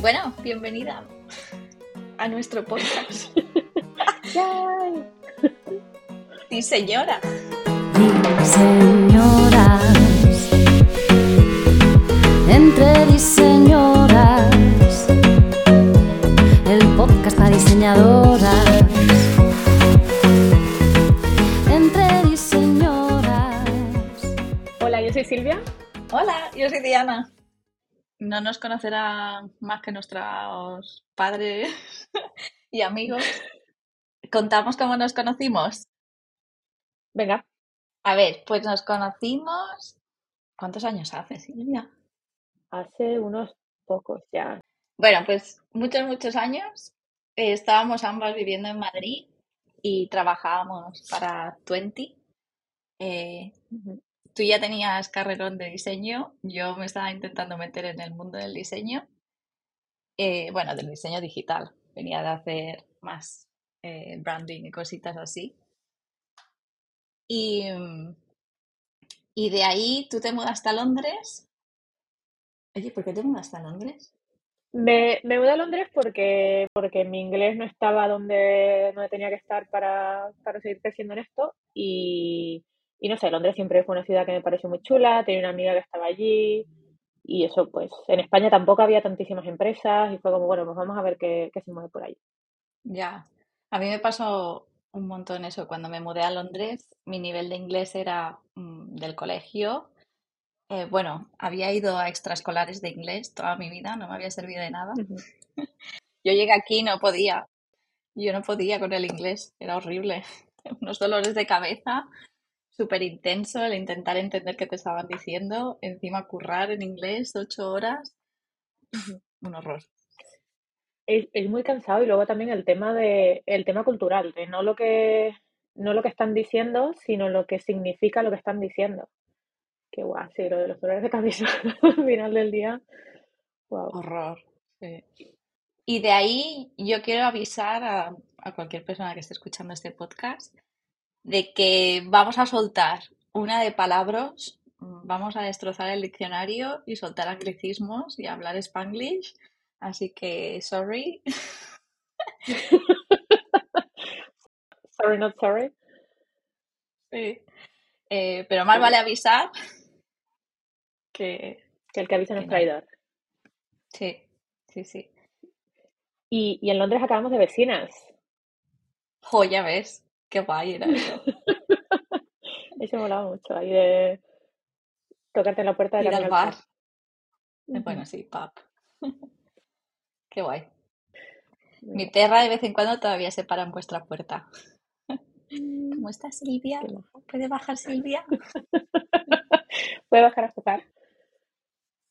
Bueno, bienvenida a nuestro podcast. sí, señora. Diseñoras. Entre diseñoras. El podcast para diseñadoras. Entre diseñoras. Hola, yo soy Silvia. Hola, yo soy Diana. No nos conocerá más que nuestros padres y amigos. ¿Contamos cómo nos conocimos? Venga, A ver, pues nos conocimos. ¿Cuántos años hace, Silvia? hace unos pocos ya. Bueno, pues muchos, muchos años. Eh, estábamos ambas viviendo en Madrid y trabajábamos para Twenty. Eh. Tú ya tenías carrerón de diseño, yo me estaba intentando meter en el mundo del diseño. Eh, bueno, del diseño digital. Venía de hacer más eh, branding y cositas así. Y, y de ahí tú te mudaste a Londres. Oye, ¿por qué te mudaste a Londres? Me, me mudé a Londres porque, porque mi inglés no estaba donde, donde tenía que estar para, para seguir creciendo en esto. Y, y no sé, Londres siempre fue una ciudad que me pareció muy chula, tenía una amiga que estaba allí. Y eso, pues, en España tampoco había tantísimas empresas y fue como, bueno, pues vamos a ver qué, qué se mueve por ahí. Ya, a mí me pasó un montón eso. Cuando me mudé a Londres, mi nivel de inglés era mm, del colegio. Eh, bueno, había ido a extraescolares de inglés toda mi vida, no me había servido de nada. Yo llegué aquí y no podía. Yo no podía con el inglés, era horrible. Unos dolores de cabeza, súper intenso el intentar entender qué te estaban diciendo, encima currar en inglés ocho horas, un horror. Es, es muy cansado y luego también el tema de el tema cultural, de no lo que no lo que están diciendo, sino lo que significa lo que están diciendo. Que guau, sí, lo de los dolores de cabeza al final del día. Wow. Horror. sí. Y de ahí yo quiero avisar a, a cualquier persona que esté escuchando este podcast de que vamos a soltar una de palabras, vamos a destrozar el diccionario y soltar anglicismos y hablar spanglish. Así que, sorry. Sorry, not sorry. Sí. Eh, pero más Sí. vale avisar que... Que el que avisa no es traidor. Sí, sí, sí. Y, y en Londres acabamos de vecinas. Jo, ya ves, qué guay era eso. Eso molaba mucho, ahí de tocarte en la puerta de Ir camino al bar. Eh, Bueno, sí, pub. Qué guay. Mi perra de vez en cuando todavía se para en vuestra puerta. Mm, ¿Cómo está Silvia? ¿Puede bajar Silvia? Puede bajar a jugar.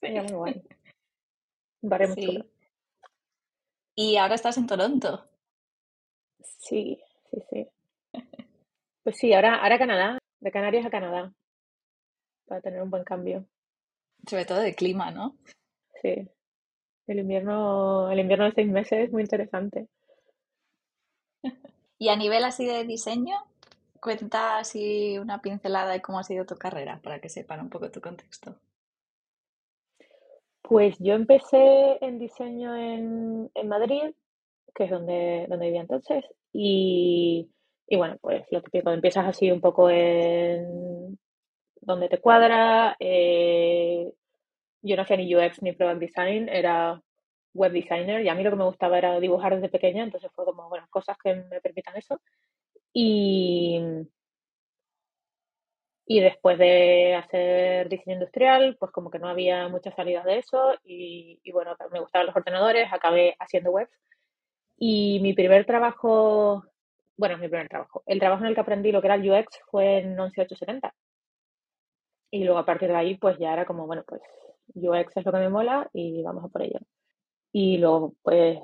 Sería muy guay. Muy Sí. chulo. Y ahora estás en Toronto. Sí, sí, sí. Pues sí, ahora, ahora Canadá, de Canarias a Canadá, para tener un buen cambio. Sobre todo de clima, ¿no? Sí. El invierno, el invierno de seis meses es muy interesante. Y a nivel así de diseño, cuenta así una pincelada de cómo ha sido tu carrera, para que sepan un poco tu contexto. Pues yo empecé en diseño en, en Madrid, que es donde, donde vivía entonces, y, y bueno, pues lo típico, empiezas así un poco en donde te cuadra. eh, yo no hacía ni UX ni product design, era web designer y a mí lo que me gustaba era dibujar desde pequeña, entonces fue como, bueno, cosas que me permitan eso. Y, y después de hacer diseño industrial, pues como que no había muchas salidas de eso y, y bueno, me gustaban los ordenadores, acabé haciendo webs. Y mi primer trabajo, bueno, mi primer trabajo, el trabajo en el que aprendí lo que era el UX fue en 11870. Y luego a partir de ahí, pues ya era como, bueno, pues UX es lo que me mola y vamos a por ello. Y luego, pues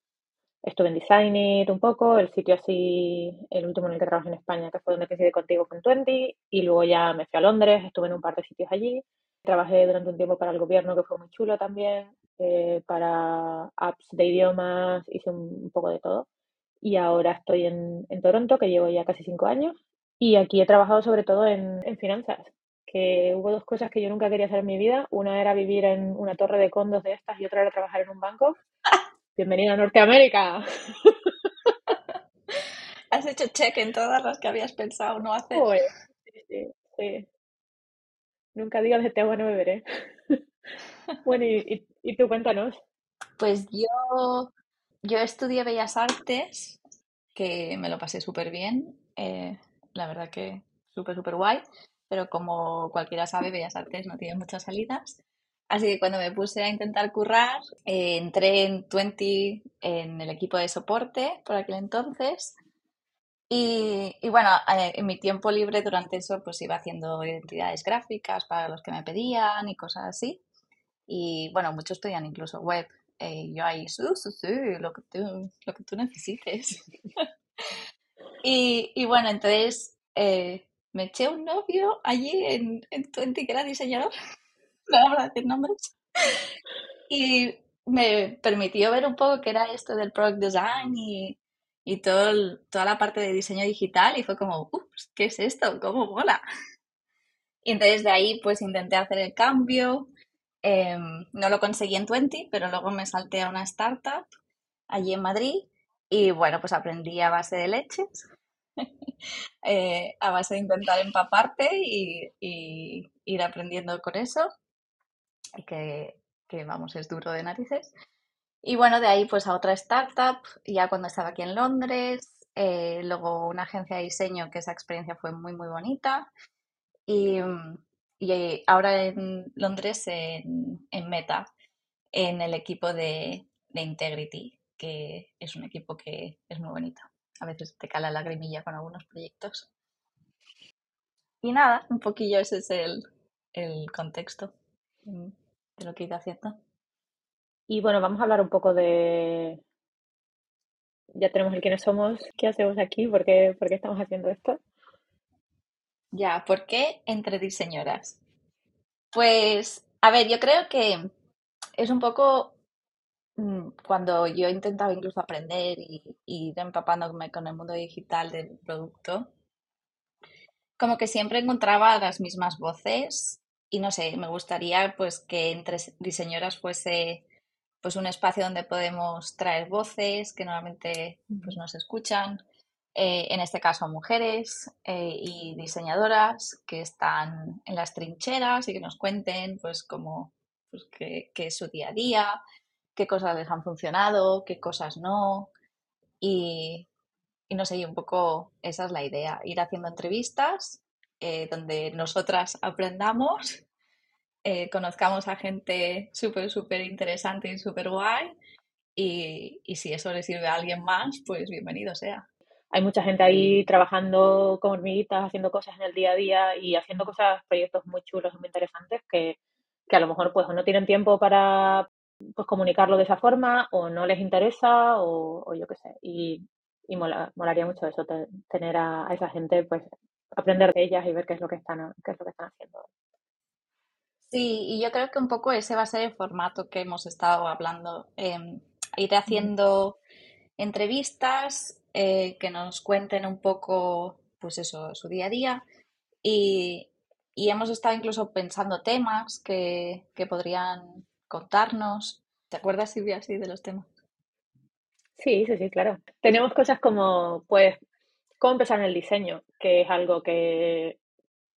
estuve en Design It un poco, el sitio así, el último en el que trabajé en España, que fue donde coincidí contigo con Twenty, y luego ya me fui a Londres, estuve en un par de sitios allí. Trabajé durante un tiempo para el gobierno, que fue muy chulo también, eh, para apps de idiomas, hice un, un poco de todo. Y ahora estoy en, en Toronto, que llevo ya casi cinco años, y aquí he trabajado sobre todo en, en finanzas, que hubo dos cosas que yo nunca quería hacer en mi vida. Una era vivir en una torre de condos de estas y otra era trabajar en un banco. Bienvenido a Norteamérica. Has hecho check en todas las que habías pensado no hacer. Joder, sí, sí, sí. Nunca digas de té agua no beberé. Bueno, y, y- y tú cuéntanos. Pues yo, yo estudié Bellas Artes, que me lo pasé súper bien. eh, la verdad que súper, súper guay. Pero como cualquiera sabe, Bellas Artes no tiene muchas salidas. Así que cuando me puse a intentar currar, eh, entré en Twenty en el equipo de soporte por aquel entonces. Y, y bueno, eh, en mi tiempo libre durante eso, pues iba haciendo identidades gráficas para los que me pedían y cosas así. Y bueno, muchos estudian incluso web. Eh, yo ahí, sí, sí, sí, lo que tú, lo que tú necesites. Y, y bueno, entonces eh, me eché un novio allí en, en Twenty que era diseñador, no vamos a decir nombres, y me permitió ver un poco qué era esto del product design y, y todo el- toda la parte de diseño digital y fue como, ups, ¿qué es esto? ¿Cómo mola? Y entonces de ahí pues intenté hacer el cambio, em, no lo conseguí en Twenty, pero luego me salté a una startup allí en Madrid y bueno, pues aprendí a base de leches eh, a base de intentar empaparte y, ir aprendiendo con eso, que, que, vamos, es duro de narices. Y bueno, de ahí pues a otra startup, ya cuando estaba aquí en Londres, eh, luego una agencia de diseño, que esa experiencia fue muy, muy bonita. Y, y ahora en Londres, en, Meta, en el equipo de, de Integrity, que es un equipo que es muy bonito a veces te cala la lagrimilla con algunos proyectos. Y nada, un poquillo ese es el, el contexto de lo que he ido haciendo. Y bueno, vamos a hablar un poco de... Ya tenemos el quiénes somos, qué hacemos aquí, por qué, por qué estamos haciendo esto. Ya, ¿por qué entre diseñoras? Pues, a ver, yo creo que es un poco cuando yo intentaba incluso aprender y, y ir empapándome con el mundo digital del producto, como que siempre encontraba las mismas voces y no sé, me gustaría pues que entre diseñoras fuese pues un espacio donde podemos traer voces que normalmente pues nos escuchan, eh, en este caso mujeres eh, y diseñadoras que están en las trincheras y que nos cuenten pues cómo pues, qué, es su día a día, qué cosas les han funcionado, qué cosas no. Y, y no sé, y un poco esa es la idea, ir haciendo entrevistas eh, donde nosotras aprendamos, conozcamos a gente súper, súper interesante y súper guay. Y, y si eso le sirve a alguien más, pues bienvenido sea. Hay mucha gente ahí trabajando con hormiguitas, haciendo cosas en el día a día y haciendo cosas, proyectos muy chulos y muy interesantes que, que a lo mejor pues no tienen tiempo para, pues comunicarlo de esa forma o no les interesa o, o yo qué sé. Y, y mola, molaría mucho eso, te, tener a, a, esa gente, pues aprender de ellas y ver qué es lo que están, qué es lo que están haciendo. Sí, y yo creo que un poco ese va a ser el formato que hemos estado hablando. Eh, ir haciendo entrevistas eh, que nos cuenten un poco, pues eso, su día a día. Y, hemos estado incluso pensando temas que, que podrían contarnos. ¿Te acuerdas, Silvia, así de los temas? Sí, sí, sí, claro. Tenemos cosas como, pues, cómo empezar en el diseño, que es algo que,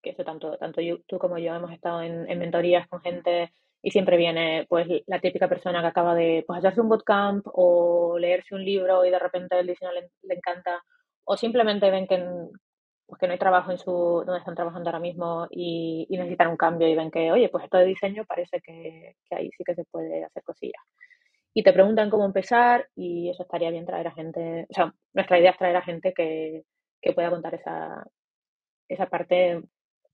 que tanto, tanto yo, tú como yo hemos estado en, mentorías con gente y siempre viene, pues, la típica persona que acaba de pues, hacerse un bootcamp o leerse un libro y de repente el diseño le, le encanta o simplemente ven que, pues que no hay trabajo en su donde están trabajando ahora mismo y, y, necesitan un cambio y ven que, oye, pues esto de diseño parece que, que, ahí sí que se puede hacer cosillas. Y te preguntan cómo empezar y eso estaría bien traer a gente, o sea, nuestra idea es traer a gente que, que pueda contar esa, esa parte.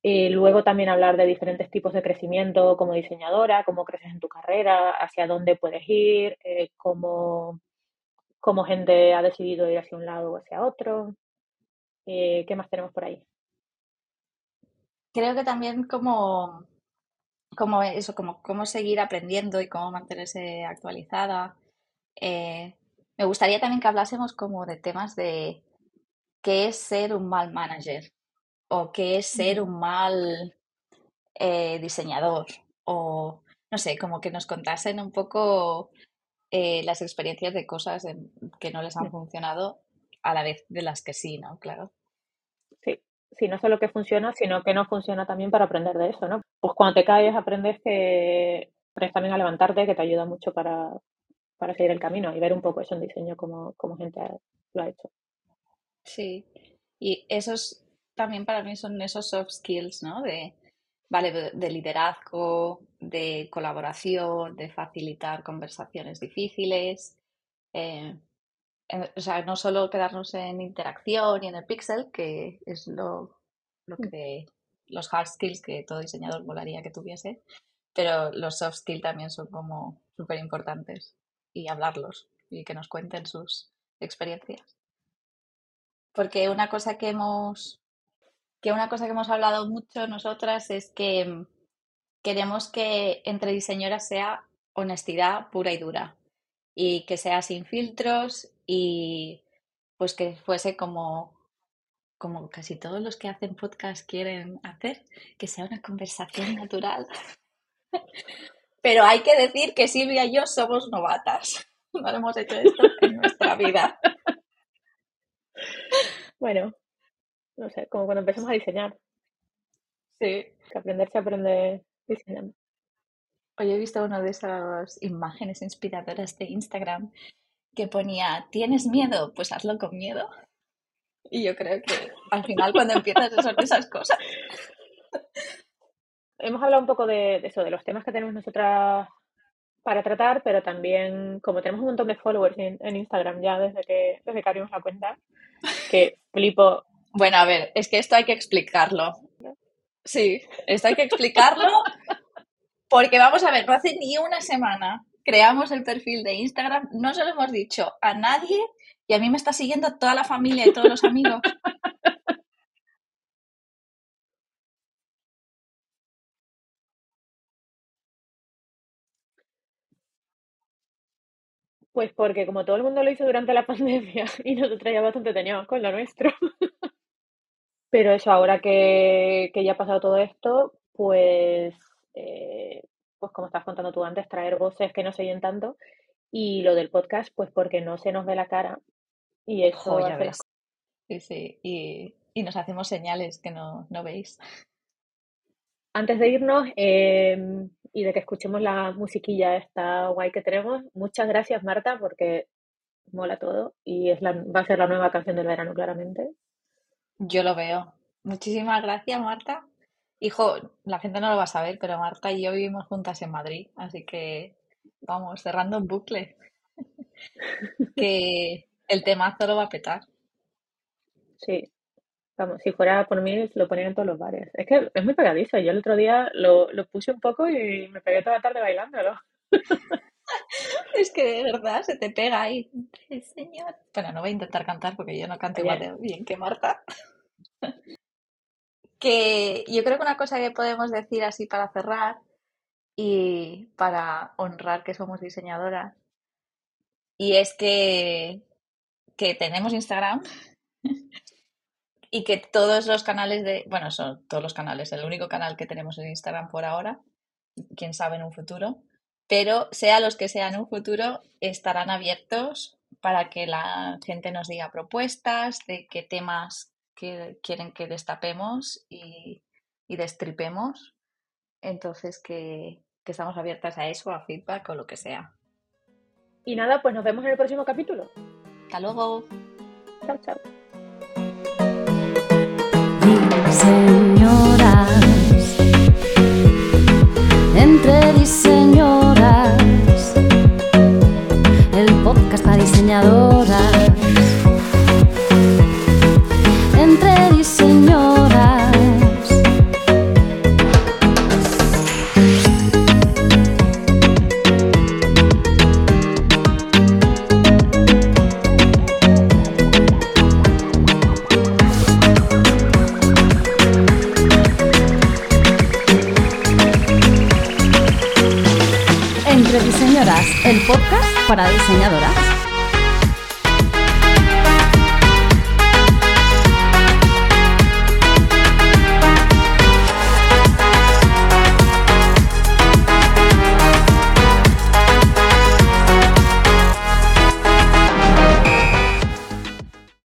Y luego también hablar de diferentes tipos de crecimiento como diseñadora, cómo creces en tu carrera, hacia dónde puedes ir, eh, cómo, cómo gente ha decidido ir hacia un lado o hacia otro. Eh, ¿Qué más tenemos por ahí? Creo que también como, como eso, como cómo seguir aprendiendo y cómo mantenerse actualizada. Eh, me gustaría también que hablásemos como de temas de qué es ser un mal manager o qué es ser un mal eh, diseñador o no sé, como que nos contasen un poco eh, las experiencias de cosas que no les han funcionado a la vez de las que sí, ¿no? Claro. Sí, sí, no solo que funciona, sino que no funciona también para aprender de eso, ¿no? Pues cuando te caes aprendes que aprendes también a levantarte, que te ayuda mucho para, para seguir el camino y ver un poco eso en diseño como, como gente lo ha hecho. Sí. Y esos también para mí son esos soft skills, ¿no? De, vale, de, de liderazgo, de colaboración, de facilitar conversaciones difíciles. eh, en- o sea, no solo quedarnos en interacción y en el pixel, que es lo, lo que los hard skills que todo diseñador volaría que tuviese, pero los soft skills también son como súper importantes y hablarlos y que nos cuenten sus experiencias. Porque una cosa que hemos que una cosa que hemos hablado mucho nosotras es que mm, queremos que entre diseñoras sea honestidad pura y dura y que sea sin filtros y pues que fuese como como casi todos los que hacen podcast quieren hacer, que sea una conversación natural. Pero hay que decir que Silvia y yo somos novatas. No hemos hecho esto en nuestra vida. Bueno, no sé, como cuando empezamos a diseñar, Sí. que aprender se aprende diseñando. Hoy he visto una de esas imágenes inspiradoras de Instagram que ponía, ¿tienes miedo? Pues hazlo con miedo. Y yo creo que al final cuando empiezas son esas cosas. Hemos hablado un poco de, de eso, de los temas que tenemos nosotras para tratar, pero también, como tenemos un montón de followers en, en Instagram ya desde que, desde que abrimos la cuenta, que flipo, Bueno, a ver, es que esto hay que explicarlo. Sí, esto hay que explicarlo porque vamos a ver, no hace ni una semana creamos el perfil de Instagram, no se lo hemos dicho a nadie y a mí me está siguiendo toda la familia y todos los amigos. Pues porque como todo el mundo lo hizo durante la pandemia y nosotros ya bastante teníamos con lo nuestro. Pero eso, ahora que, que ya ha pasado todo esto, pues, eh, pues como estás contando tú antes, traer voces que no se oyen tanto. Y lo del podcast, pues porque no se nos ve la cara. Y eso hace ves. Sí, sí, y, y nos hacemos señales que no, no veis. Antes de irnos eh, y de que escuchemos la musiquilla esta guay que tenemos, muchas gracias Marta porque mola todo y es la, va a ser la nueva canción del verano claramente. Yo lo veo. Muchísimas gracias, Marta. Hijo, la gente no lo va a saber, pero Marta y yo vivimos juntas en Madrid, así que vamos, cerrando en bucle. Que el temazo lo va a petar. Sí, vamos, si fuera por mí lo ponían en todos los bares. Es que es muy pegadizo. Yo el otro día lo, lo puse un poco y me pegué toda la tarde bailándolo. Es que de verdad se te pega ahí. Señor. Bueno, no voy a intentar cantar porque yo no canto igual de bien que Marta. Que yo creo que una cosa que podemos decir así para cerrar y para honrar que somos diseñadoras y es que, que tenemos Instagram y que todos los canales de, bueno, son todos los canales, el único canal que tenemos en Instagram por ahora, quién sabe en un futuro, pero sea los que sean en un futuro, estarán abiertos para que la gente nos diga propuestas de qué temas que quieren que destapemos y, y destripemos. Entonces, que, que estamos abiertas a eso, a feedback o lo que sea. Y nada, pues nos vemos en el próximo capítulo. Hasta luego. Chao, chao. Para diseñadoras.